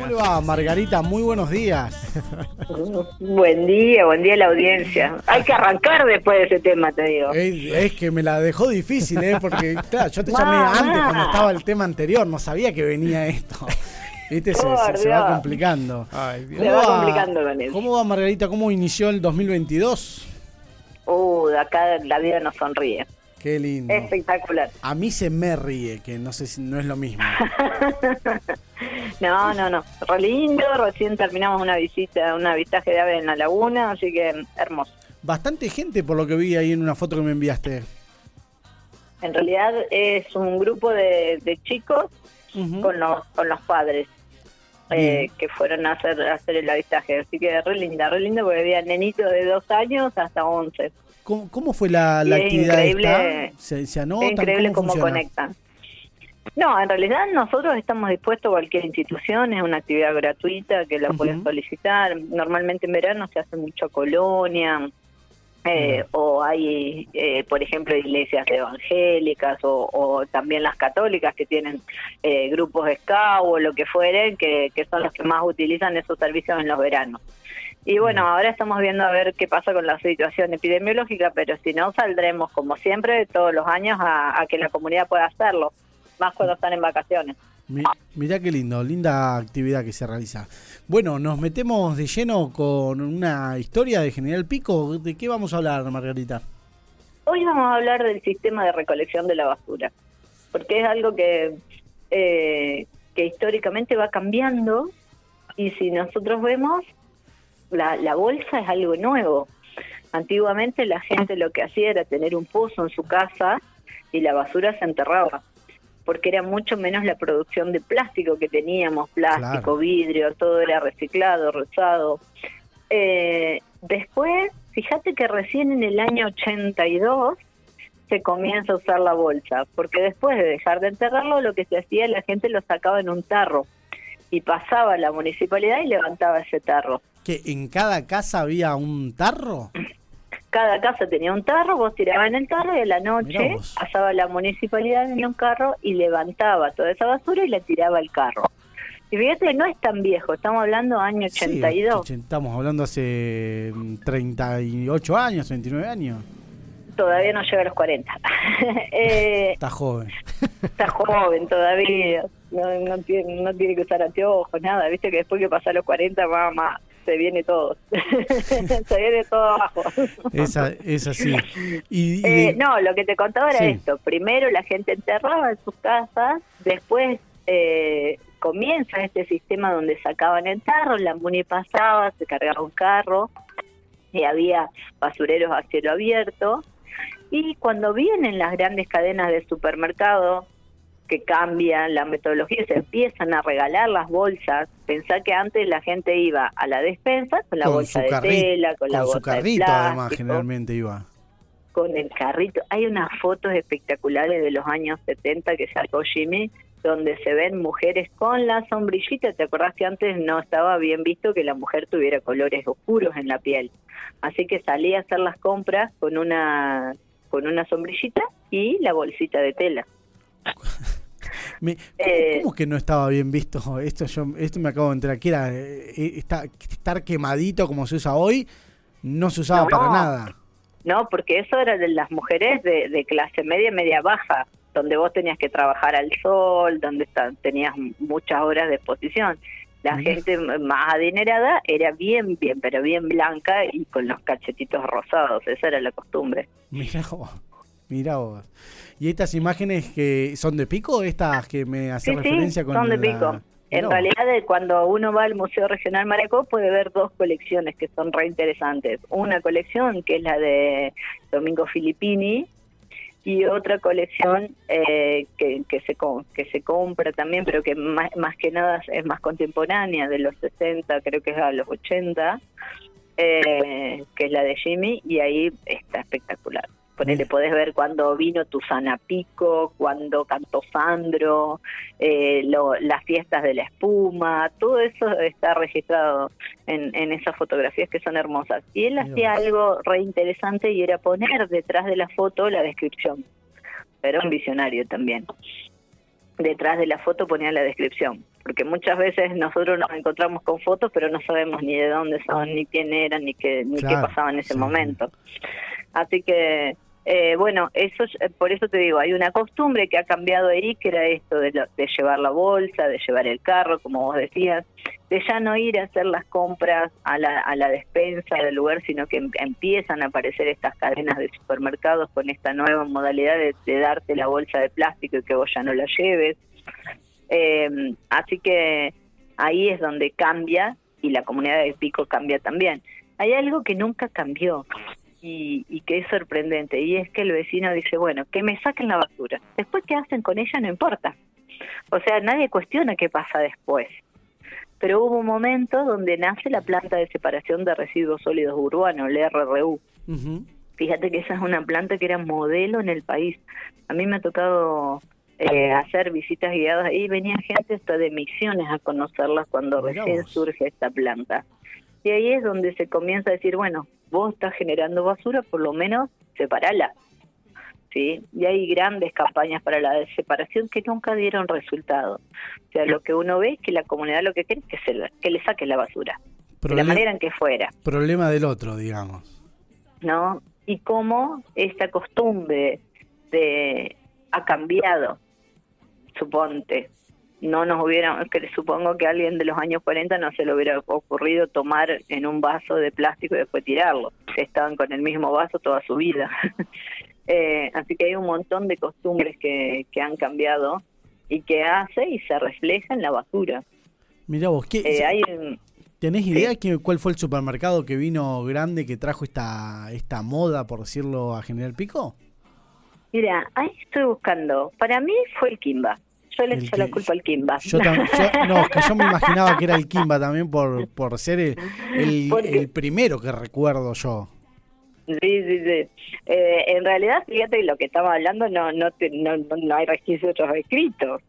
¿Cómo le va, Margarita? Muy buenos días. Buen día, buen día a la audiencia. Hay que arrancar después de ese tema, te digo. Es, que me la dejó difícil, ¿eh? Porque, claro, yo te llamé antes cuando estaba el tema anterior, no sabía que venía esto. Viste, se, va complicando. se va, complicando con eso. ¿Cómo va, Margarita? ¿Cómo inició el 2022? Uh, acá la vida nos sonríe. Qué lindo. Espectacular. A mí se me ríe, que no sé si no es lo mismo. no, no, no. Re lindo. Recién terminamos una visita, un avistaje de ave en la laguna, así que hermoso. Bastante gente por lo que vi ahí en una foto que me enviaste. En realidad es un grupo de, chicos con, los, con los padres. Eh, que fueron a hacer, a hacer el avistaje. Así que re linda, re linda porque había nenitos de dos años hasta once. ¿Cómo, fue la, actividad? Increíble, ¿Se, se anotan? Es increíble cómo, conectan. No, en realidad nosotros estamos dispuestos, cualquier institución, es una actividad gratuita que la pueden solicitar. Normalmente en verano se hace mucho colonia, eh, o hay, eh, por ejemplo, iglesias evangélicas o, también las católicas que tienen eh, grupos de SCAU o lo que fuere, que, que son los que más utilizan esos servicios en los veranos. Y bueno, ahora estamos viendo a ver qué pasa con la situación epidemiológica, pero si no, saldremos como siempre todos los años a, que la comunidad pueda hacerlo, más cuando están en vacaciones. Mirá qué lindo, linda actividad que se realiza. Bueno, nos metemos de lleno con una historia de General Pico. ¿De qué vamos a hablar, Margarita? Hoy vamos a hablar del sistema de recolección de la basura, porque es algo que, eh, que históricamente va cambiando y si nosotros vemos, la, bolsa es algo nuevo. Antiguamente la gente lo que hacía era tener un pozo en su casa y la basura se enterraba, porque era mucho menos la producción de plástico que teníamos, plástico, vidrio, todo era reciclado, rozado. Eh, después, fíjate que recién en el año 82 se comienza a usar la bolsa, porque después de dejar de enterrarlo, lo que se hacía, la gente lo sacaba en un tarro y pasaba a la municipalidad y levantaba ese tarro que en cada casa había un tarro? Cada casa tenía un tarro, vos tirabas en el tarro y a la noche pasaba la municipalidad en un carro y levantaba toda esa basura y la tiraba al carro. Y fíjate, no es tan viejo, estamos hablando año 82. Sí, estamos hablando hace 38 años, 29 años. Todavía no llega a los 40. eh, está joven. Está joven todavía. No, no, tiene, no tiene que usar anteojos, nada. Viste que después que pasa los 40 va más se viene todo. se viene todo abajo. Esa, es así. Y, eh, no, lo que te contaba era esto. Primero la gente enterraba en sus casas, después eh, comienza este sistema donde sacaban el carro, la muni pasaba, se cargaba un carro, y había basureros a cielo abierto. Y cuando vienen las grandes cadenas de supermercado que cambian la metodología, se empiezan a regalar las bolsas. Pensá que antes la gente iba a la despensa con la bolsa de tela, con, la bolsa su carrito además generalmente iba. Con el carrito. Hay unas fotos espectaculares de los años 70 que sacó Jimmy, donde se ven mujeres con la sombrillita. ¿Te acordás que antes no estaba bien visto que la mujer tuviera colores oscuros en la piel? Así que salía a hacer las compras con una con una sombrillita y la bolsita de tela. Eh, ¿cómo, que no estaba bien visto esto? Yo, esto me acabo de enterar que era eh, eh, estar quemadito como se usa hoy, no se usaba para nada. No, porque eso era de las mujeres de, clase media, media baja, donde vos tenías que trabajar al sol, donde tenías muchas horas de exposición. La gente más adinerada era bien, bien, pero bien blanca y con los cachetitos rosados, esa era la costumbre. Mira mira vos. ¿Y estas imágenes que son de pico, estas que me hacen referencia con son de pico. En realidad, cuando uno va al Museo Regional Maracó, puede ver dos colecciones que son re interesantes. Una colección que es la de Domingo Filippini y otra colección eh, que, que, se, que se compra también, pero que más, más que nada es más contemporánea, de los 60, creo que es a los 80, eh, que es la de Jimmy, y ahí está espectacular. Ponele, podés ver cuando vino Tuzana Pico, cuando cantó Sandro, eh, las fiestas de la espuma, todo eso está registrado en, esas fotografías que son hermosas. Y él hacía algo re interesante y era poner detrás de la foto la descripción. Era un visionario también. Detrás de la foto ponía la descripción. porque muchas veces nosotros nos encontramos con fotos, pero no sabemos ni de dónde son, ni quién eran, ni qué, ni qué pasaba en ese momento. Así que eh, bueno, eso por eso te digo, hay una costumbre que ha cambiado ahí, que era esto de, de, llevar la bolsa, de llevar el carro, como vos decías, de ya no ir a hacer las compras a la, a la despensa del lugar, sino que em, empiezan a aparecer estas cadenas de supermercados con esta nueva modalidad de, darte la bolsa de plástico y que vos ya no la lleves. Eh, así que ahí es donde cambia y la comunidad de Pico cambia también. Hay algo que nunca cambió, y, que es sorprendente, y es que el vecino dice, bueno, que me saquen la basura. Después qué hacen con ella no importa. O sea, nadie cuestiona qué pasa después. Pero hubo un momento donde nace la planta de separación de residuos sólidos urbanos, el RRU. Fíjate que esa es una planta que era modelo en el país. A mí me ha tocado eh, hacer visitas guiadas ahí, venía gente hasta de misiones a conocerlas cuando recién surge esta planta. Y ahí es donde se comienza a decir, bueno, vos estás generando basura, por lo menos separala. ¿sí? Y hay grandes campañas para la separación que nunca dieron resultado. O sea, lo que uno ve es que la comunidad lo que quiere es que, se, que le saque la basura, de la manera en que fuera. Problema del otro, digamos. ¿No? Y cómo esta costumbre de ha cambiado, suponte, no nos hubiera, que supongo que alguien de los años 40 no se le hubiera ocurrido tomar en un vaso de plástico y después tirarlo. Estaban con el mismo vaso toda su vida. eh, así que hay un montón de costumbres que, que han cambiado y que hace y se refleja en la basura. Mira vos, ¿qué, eh, ¿tenés idea que, cuál fue el supermercado que vino grande que trajo esta, esta moda, por decirlo, a General Pico? Mira, ahí estoy buscando. Para mí fue el Kimba. Yo le echo la culpa al Kimba. Yo, no, que yo me imaginaba que era el Kimba también por, por ser el, el, primero que recuerdo yo. Sí, sí, sí. Eh, en realidad, fíjate, lo que estaba hablando no no, no, no hay registros escritos.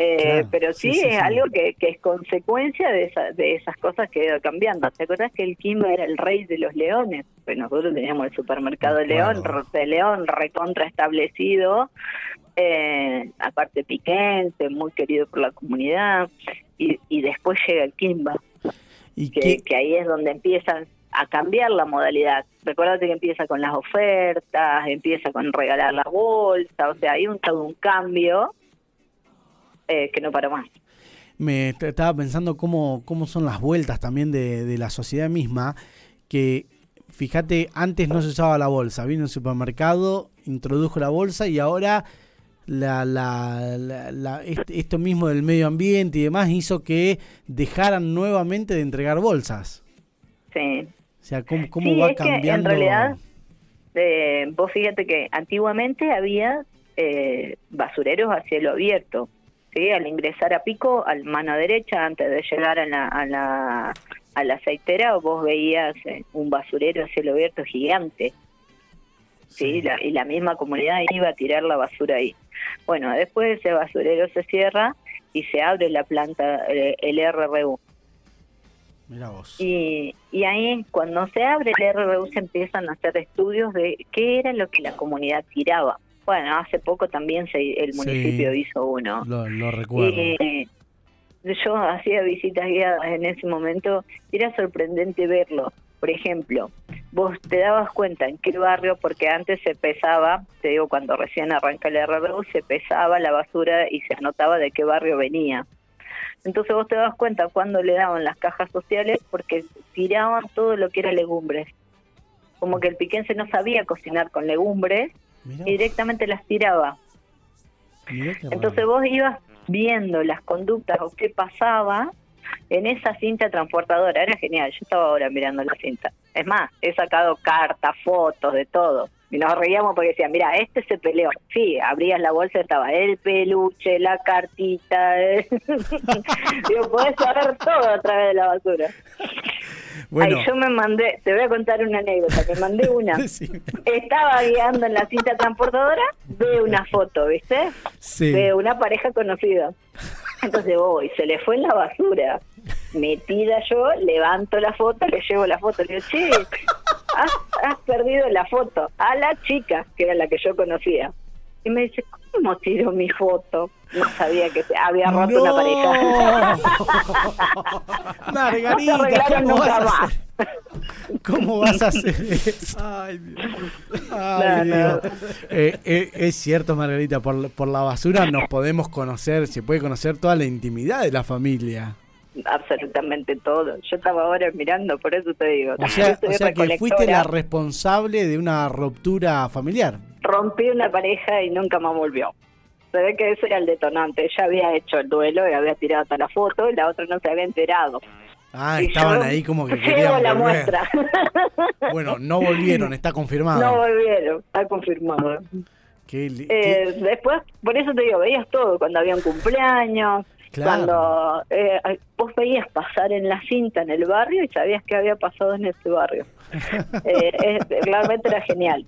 Eh, pero sí, es algo que, que, es consecuencia de, esa, de esas cosas que ha ido cambiando. ¿Te acuerdas que el Kimba era el rey de los leones? Pues nosotros teníamos el supermercado León, de León recontra establecido, eh, aparte piquense, muy querido por la comunidad, y, y después llega el Kimba, ¿Y que, que ahí es donde empiezan a cambiar la modalidad. Recuerda que empieza con las ofertas, empieza con regalar la bolsa, o sea, hay un, todo un cambio eh, que no para más. Me estaba pensando cómo, cómo son las vueltas también de, de la sociedad misma, que fíjate, antes no se usaba la bolsa, vino el supermercado, introdujo la bolsa y ahora la, la, esto mismo del medio ambiente y demás hizo que dejaran nuevamente de entregar bolsas. Sí. O sea, ¿cómo, cómo va cambiando? en realidad, eh, vos fíjate que antiguamente había eh, basureros a cielo abierto. ¿Sí? Al ingresar a Pico, al mano derecha, antes de llegar a la, a la, a la aceitera, vos veías eh, un basurero a cielo abierto gigante. ¿sí? y la misma comunidad iba a tirar la basura ahí. Bueno, después ese basurero se cierra y se abre la planta, eh, el RRU. Mira vos. Y, y ahí cuando se abre el RRU se empiezan a hacer estudios de qué era lo que la comunidad tiraba. Bueno, hace poco también se, el municipio hizo uno. Lo, recuerdo. yo hacía visitas guiadas en ese momento y era sorprendente verlo. Por ejemplo, vos te dabas cuenta en qué barrio, porque antes se pesaba, te digo, cuando recién arranca el RRU, se pesaba la basura y se anotaba de qué barrio venía. Entonces vos te dabas cuenta cuando le daban las cajas sociales porque tiraban todo lo que era legumbres. Como que el piquense no sabía cocinar con legumbres y directamente las tiraba. Entonces vos ibas viendo las conductas o qué pasaba en esa cinta transportadora. Era genial, yo estaba ahora mirando la cinta. Es más, he sacado cartas, fotos, de todo. Y nos reíamos porque decían, mira, este se peleó. Sí, abrías la bolsa, estaba el peluche, la cartita. Digo, podés saber todo a través de la basura. Bueno. yo me mandé, te voy a contar una anécdota, me mandé una. Estaba guiando en la cinta transportadora, ve una foto, ¿viste? Sí. De una pareja conocida. Entonces voy, se le fue en la basura. Metida yo, levanto la foto, le llevo la foto, le digo, che, has, perdido la foto a la chica, que era la que yo conocía. Y me dice, ¿cómo tiró mi foto? No sabía que se había roto una pareja. Margarita, No se arreglaron ¿cómo nunca vas, a más. hacer, ¿cómo vas a hacer eso? Ay, Dios. Ay, No, no. Dios. Eh, eh, es cierto, Margarita, por, por la basura nos podemos conocer, se puede conocer toda la intimidad de la familia. Absolutamente todo. Yo estaba ahora mirando, por eso te digo. O sea, o sea que fuiste la responsable de una ruptura familiar. Rompí una pareja y nunca más volvió. Se ve que ese era el detonante. Ella había hecho el duelo y había tirado hasta la foto y la otra no se había enterado. Ah, Y estaban yo ahí como que querían la volver. muestra. Bueno, no volvieron, está confirmado. no volvieron, está confirmado. Qué li- Eh, después, por eso te digo, veías todo, cuando había un cumpleaños, Claro. cuando eh, vos veías pasar en la cinta en el barrio y sabías qué había pasado en ese barrio. Eh, es- realmente era genial.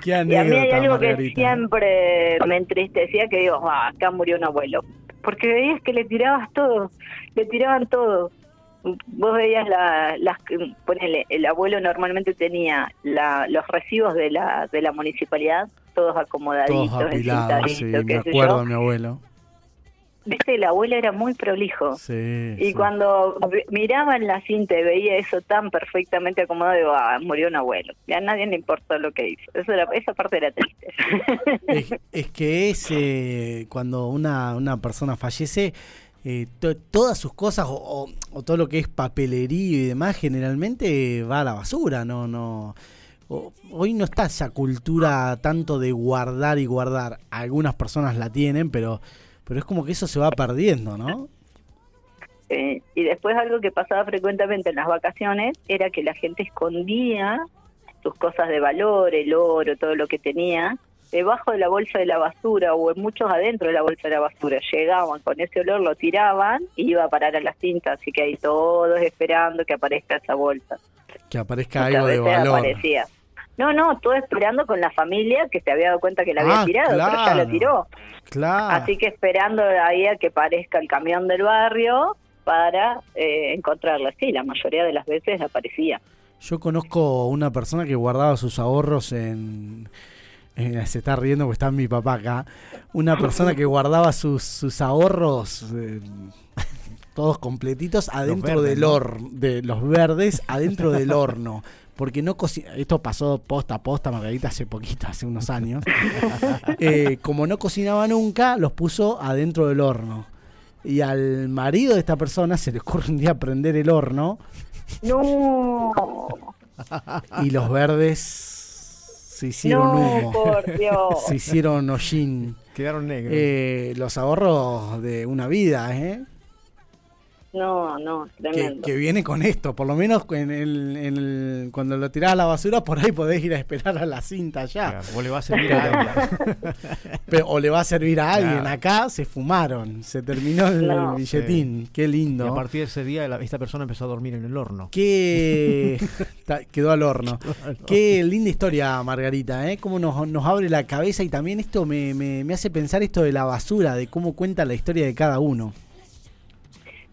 Qué Y a mí anécdota, hay algo que siempre me entristecía, que digo, ah, acá murió un abuelo. Porque veías que le tirabas todo, le tiraban todo. Vos veías la, las, ponele, el abuelo normalmente tenía la, los recibos de la, de la municipalidad, todos acomodaditos, Todos apilados, sí, me acuerdo yo. mi abuelo. Viste, el abuelo era muy prolijo. Sí, Y sí. cuando miraba en la cinta y veía eso tan perfectamente acomodado, digo, ah, murió un abuelo. Y a nadie le importó lo que hizo. Eso era, esa parte era triste. Es, es que es eh, cuando una, una persona fallece, eh, to- todas sus cosas o, o- o todo lo que es papelería y demás generalmente va a la basura, no, no. o- hoy no está esa cultura tanto de guardar y guardar. Algunas personas la tienen, pero, pero es como que eso se va perdiendo, ¿no? Eh, y después algo que pasaba frecuentemente en las vacaciones era que la gente escondía sus cosas de valor, el oro, todo lo que tenía, debajo de la bolsa de la basura o en muchos adentro de la bolsa de la basura. Llegaban con ese olor, lo tiraban y iba a parar a las cintas, así que ahí todos esperando que aparezca esa bolsa. Que aparezca Muchas algo de valor. aparecía. No, no, todo esperando con la familia que se había dado cuenta que la había Ah, tirado, pero ya la tiró. Claro. Así que esperando ahí a que aparezca el camión del barrio para eh, encontrarla. Sí, la mayoría de las veces aparecía. Yo conozco una persona que guardaba sus ahorros en... eh, se está riendo porque está mi papá acá. Una persona que guardaba sus, sus ahorros eh, todos completitos adentro verdes, del ¿no? horno, de los verdes adentro del horno. Porque no cocina, esto pasó posta a posta, Margarita, hace poquito, hace unos años. Eh, como no cocinaba nunca, los puso adentro del horno. Y al marido de esta persona se le ocurre un día prender el horno No, y los verdes se hicieron no, humo. por Dios. Se hicieron hollín. Quedaron negros. Eh, los ahorros de una vida, ¿eh? No, no, Que, tremendo. que viene con esto. Por lo menos en el, en el- cuando lo tirás a la basura, por ahí podés ir a esperar a la cinta ya. Claro, o le va a servir a alguien. Pero- o le va a servir a alguien. Claro. Acá se fumaron. Se terminó el No. billetín. Qué Y lindo. a partir de ese día la- esta persona empezó a dormir en el horno. Qué. Ta- Quedó al horno. Qué linda historia, Margarita, ¿eh? Cómo nos, nos abre la cabeza y también esto me, me- me hace pensar esto de la basura, de cómo cuenta la historia de cada uno.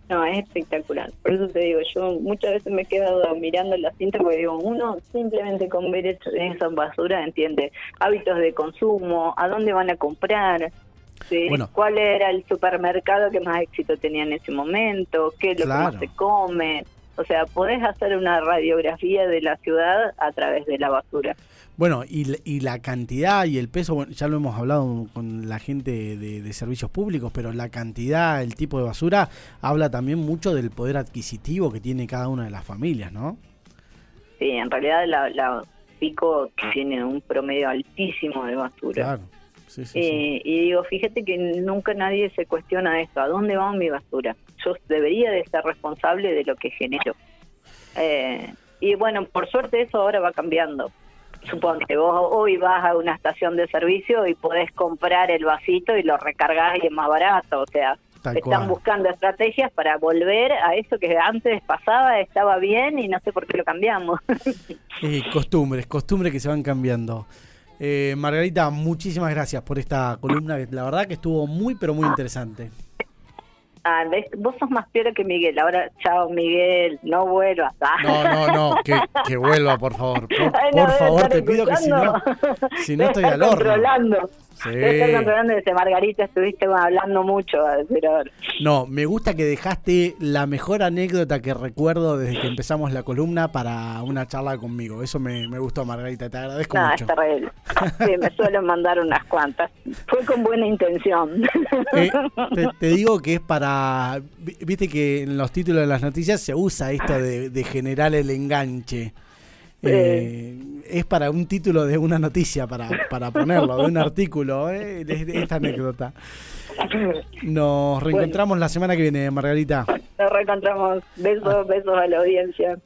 No, es espectacular. Por eso te digo, yo muchas veces me he quedado mirando la cinta porque digo, uno simplemente con ver eso- esa basura entiende hábitos de consumo, a dónde van a comprar, ¿sí? Bueno. cuál era el supermercado que más éxito tenía en ese momento, qué es lo Claro. que más se come. O sea, podés hacer una radiografía de la ciudad a través de la basura. Bueno, y, la- y la cantidad y el peso, bueno, ya lo hemos hablado con la gente de, de servicios públicos, pero la cantidad, el tipo de basura, habla también mucho del poder adquisitivo que tiene cada una de las familias, ¿no? Sí, en realidad la, la Pico tiene un promedio altísimo de basura. Claro. Sí, sí, sí. Eh, y digo, fíjate que nunca nadie se cuestiona esto, ¿a dónde va mi basura? Yo debería de ser responsable de lo que genero. Eh, y bueno, por suerte eso ahora va cambiando. Suponte, vos hoy vas a una estación de servicio y podés comprar el vasito y lo recargás y es más barato, o sea, Tal están cual. buscando estrategias para volver a eso que antes pasaba, estaba bien y no sé por qué lo cambiamos. Eh, costumbres, costumbres que se van cambiando. Eh, Margarita, muchísimas gracias por esta columna, que la verdad que estuvo muy, pero muy interesante. Ah, ¿ves? Vos sos más peor que Miguel. Ahora, chao, Miguel, no vuelvas. Ah. No, no, no, que, que vuelva, por favor. Por, Ay, no, por debe favor, te pido que si no, si no estoy al horno. Sí. Ese Margarita, estuviste hablando mucho. No, me gusta que dejaste la mejor anécdota que recuerdo desde que empezamos la columna para una charla conmigo. Eso me, me gustó, Margarita, te agradezco No, mucho. es. Sí, me suelen mandar unas cuantas. Fue con buena intención. Eh, te, te digo que es para. vi- Viste que en los títulos de las noticias se usa esto de, de generar el enganche. Eh, es para un título de una noticia, para, para ponerlo, de un artículo, eh, esta anécdota. Nos reencontramos la semana que viene, Margarita. Nos reencontramos. Besos, besos a la audiencia.